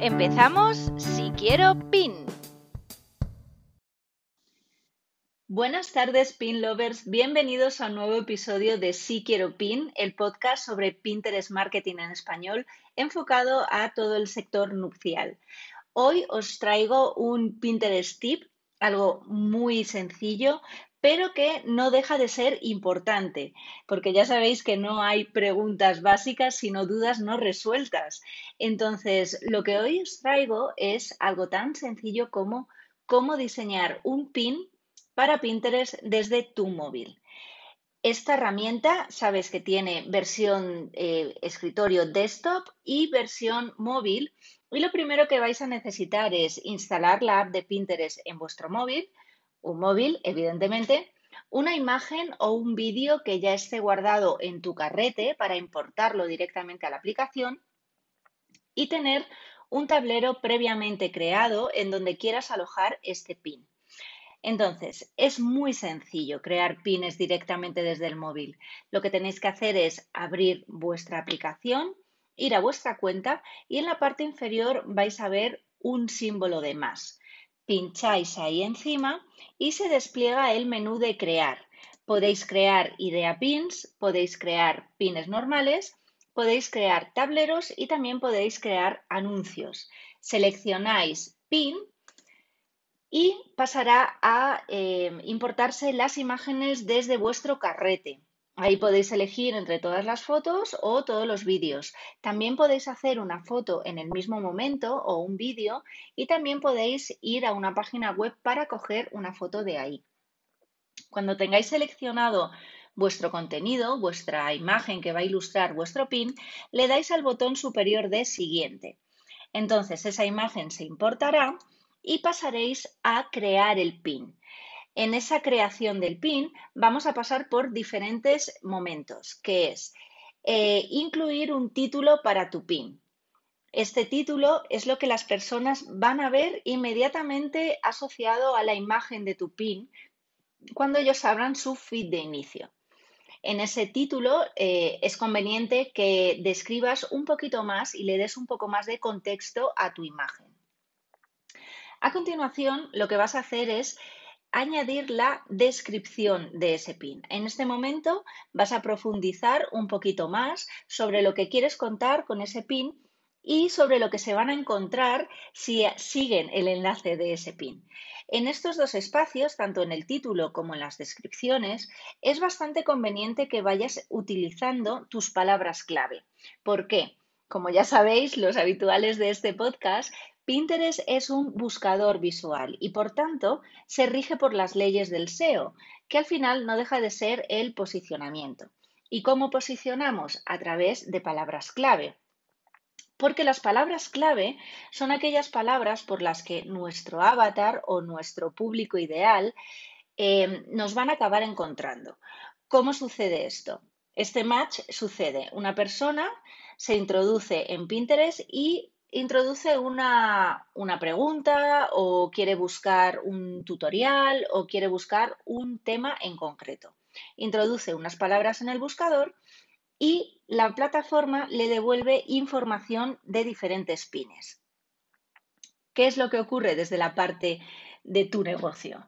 Empezamos si quiero pin. Buenas tardes, pin lovers. Bienvenidos a un nuevo episodio de Si Quiero Pin, el podcast sobre Pinterest Marketing en español enfocado a todo el sector nupcial. Hoy os traigo un Pinterest tip, algo muy sencillo, pero que no deja de ser importante, porque ya sabéis que no hay preguntas básicas, sino dudas no resueltas. Entonces, lo que hoy os traigo es algo tan sencillo como cómo diseñar un pin para Pinterest desde tu móvil. Esta herramienta sabes que tiene versión eh, escritorio desktop y versión móvil. Y lo primero que vais a necesitar es instalar la app de Pinterest en vuestro móvil un móvil, evidentemente, una imagen o un vídeo que ya esté guardado en tu carrete para importarlo directamente a la aplicación y tener un tablero previamente creado en donde quieras alojar este pin. Entonces, es muy sencillo crear pines directamente desde el móvil. Lo que tenéis que hacer es abrir vuestra aplicación, ir a vuestra cuenta y en la parte inferior vais a ver un símbolo de más pincháis ahí encima y se despliega el menú de crear. Podéis crear idea pins, podéis crear pines normales, podéis crear tableros y también podéis crear anuncios. Seleccionáis pin y pasará a eh, importarse las imágenes desde vuestro carrete. Ahí podéis elegir entre todas las fotos o todos los vídeos. También podéis hacer una foto en el mismo momento o un vídeo y también podéis ir a una página web para coger una foto de ahí. Cuando tengáis seleccionado vuestro contenido, vuestra imagen que va a ilustrar vuestro pin, le dais al botón superior de siguiente. Entonces esa imagen se importará y pasaréis a crear el pin en esa creación del PIN vamos a pasar por diferentes momentos, que es eh, incluir un título para tu PIN. Este título es lo que las personas van a ver inmediatamente asociado a la imagen de tu PIN cuando ellos abran su feed de inicio. En ese título eh, es conveniente que describas un poquito más y le des un poco más de contexto a tu imagen. A continuación, lo que vas a hacer es añadir la descripción de ese pin. En este momento vas a profundizar un poquito más sobre lo que quieres contar con ese pin y sobre lo que se van a encontrar si siguen el enlace de ese pin. En estos dos espacios, tanto en el título como en las descripciones, es bastante conveniente que vayas utilizando tus palabras clave. ¿Por qué? Como ya sabéis, los habituales de este podcast, Pinterest es un buscador visual y por tanto se rige por las leyes del SEO, que al final no deja de ser el posicionamiento. ¿Y cómo posicionamos? A través de palabras clave. Porque las palabras clave son aquellas palabras por las que nuestro avatar o nuestro público ideal eh, nos van a acabar encontrando. ¿Cómo sucede esto? Este match sucede. Una persona se introduce en Pinterest y introduce una, pregunta o quiere buscar un tutorial o quiere buscar un tema en concreto. Introduce unas palabras en el buscador y la plataforma le devuelve información de diferentes pines. ¿Qué es lo que ocurre desde la parte de tu negocio?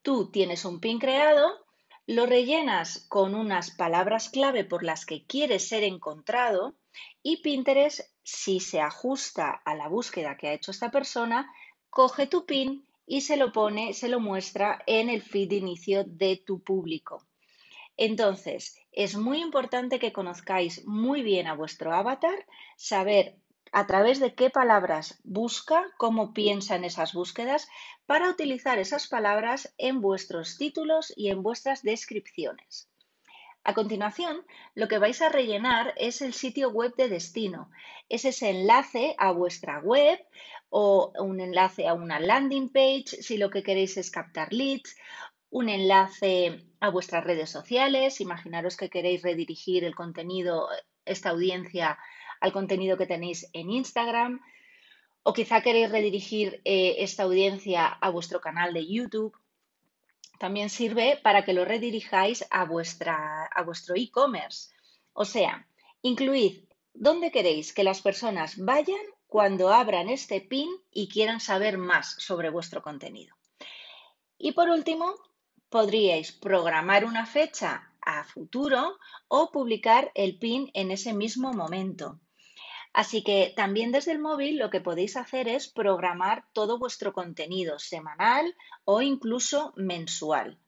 Tú tienes un pin creado, lo rellenas con unas palabras clave por las que quieres ser encontrado y Pinterest, si se ajusta a la búsqueda que ha hecho esta persona, coge tu pin y se lo pone, se lo muestra en el feed de inicio de tu público. Entonces, es muy importante que conozcáis muy bien a vuestro avatar, saber a través de qué palabras busca, cómo piensa en esas búsquedas, para utilizar esas palabras en vuestros títulos y en vuestras descripciones. A continuación, lo que vais a rellenar es el sitio web de destino. Es ese enlace a vuestra web o un enlace a una landing page si lo que queréis es captar leads, un enlace a vuestras redes sociales. Imaginaros que queréis redirigir el contenido, esta audiencia, al contenido que tenéis en Instagram. O quizá queréis redirigir eh, esta audiencia a vuestro canal de YouTube también sirve para que lo redirijáis a, vuestra, a vuestro e-commerce. O sea, incluid dónde queréis que las personas vayan cuando abran este pin y quieran saber más sobre vuestro contenido. Y por último, podríais programar una fecha a futuro o publicar el pin en ese mismo momento. Así que también desde el móvil lo que podéis hacer es programar todo vuestro contenido semanal o incluso mensual.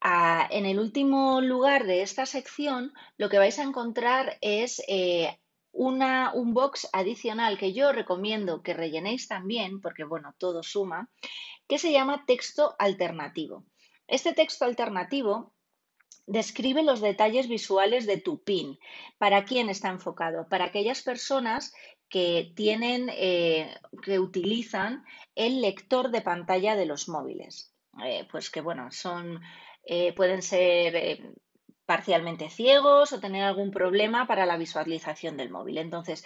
Ah, en el último lugar de esta sección lo que vais a encontrar es eh, un box adicional que yo recomiendo que rellenéis también, porque bueno, todo suma, que se llama texto alternativo. Este texto alternativo Describe los detalles visuales de tu PIN. ¿Para quién está enfocado? Para aquellas personas que tienen, eh, que utilizan el lector de pantalla de los móviles. Eh, pues que bueno, son, eh, pueden ser parcialmente ciegos o tener algún problema para la visualización del móvil. Entonces,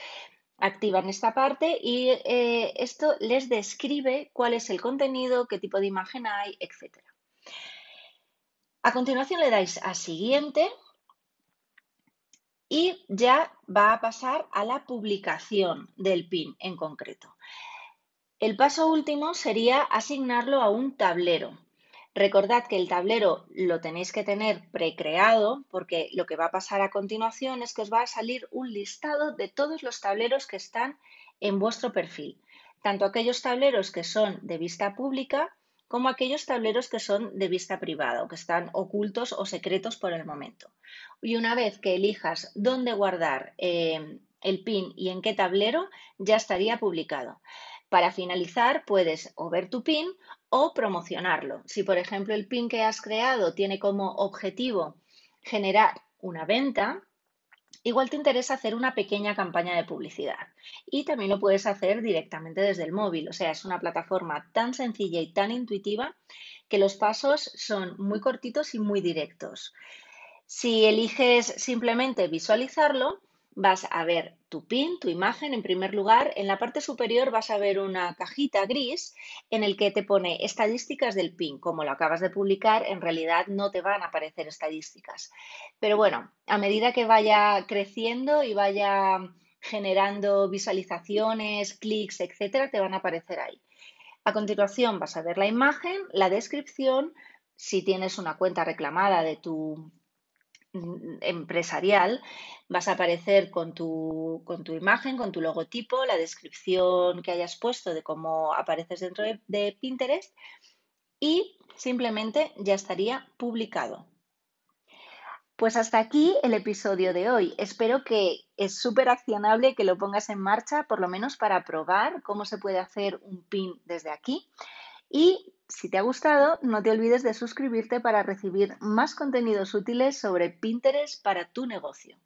activan esta parte y esto les describe cuál es el contenido, qué tipo de imagen hay, etcétera. A continuación le dais a siguiente y ya va a pasar a la publicación del PIN en concreto. El paso último sería asignarlo a un tablero. Recordad que el tablero lo tenéis que tener precreado porque lo que va a pasar a continuación es que os va a salir un listado de todos los tableros que están en vuestro perfil, tanto aquellos tableros que son de vista pública como aquellos tableros que son de vista privada o que están ocultos o secretos por el momento. Y una vez que elijas dónde guardar eh, el pin y en qué tablero, ya estaría publicado. Para finalizar, puedes o ver tu pin o promocionarlo. Si, por ejemplo, el pin que has creado tiene como objetivo generar una venta, igual te interesa hacer una pequeña campaña de publicidad y también lo puedes hacer directamente desde el móvil. O sea, es una plataforma tan sencilla y tan intuitiva que los pasos son muy cortitos y muy directos. Si eliges simplemente visualizarlo, vas a ver tu pin, tu imagen en primer lugar. En la parte superior vas a ver una cajita gris en el que te pone estadísticas del pin. Como lo acabas de publicar, en realidad no te van a aparecer estadísticas. Pero bueno, a medida que vaya creciendo y vaya generando visualizaciones, clics, etcétera, te van a aparecer ahí. A continuación vas a ver la imagen, la descripción, si tienes una cuenta reclamada de tu empresarial, vas a aparecer con tu, con tu, imagen, con tu logotipo, la descripción que hayas puesto de cómo apareces dentro de, de Pinterest y simplemente ya estaría publicado. Pues hasta aquí el episodio de hoy. Espero que es súper accionable que lo pongas en marcha, por lo menos para probar cómo se puede hacer un pin desde aquí. Y si te ha gustado, no te olvides de suscribirte para recibir más contenidos útiles sobre Pinterest para tu negocio.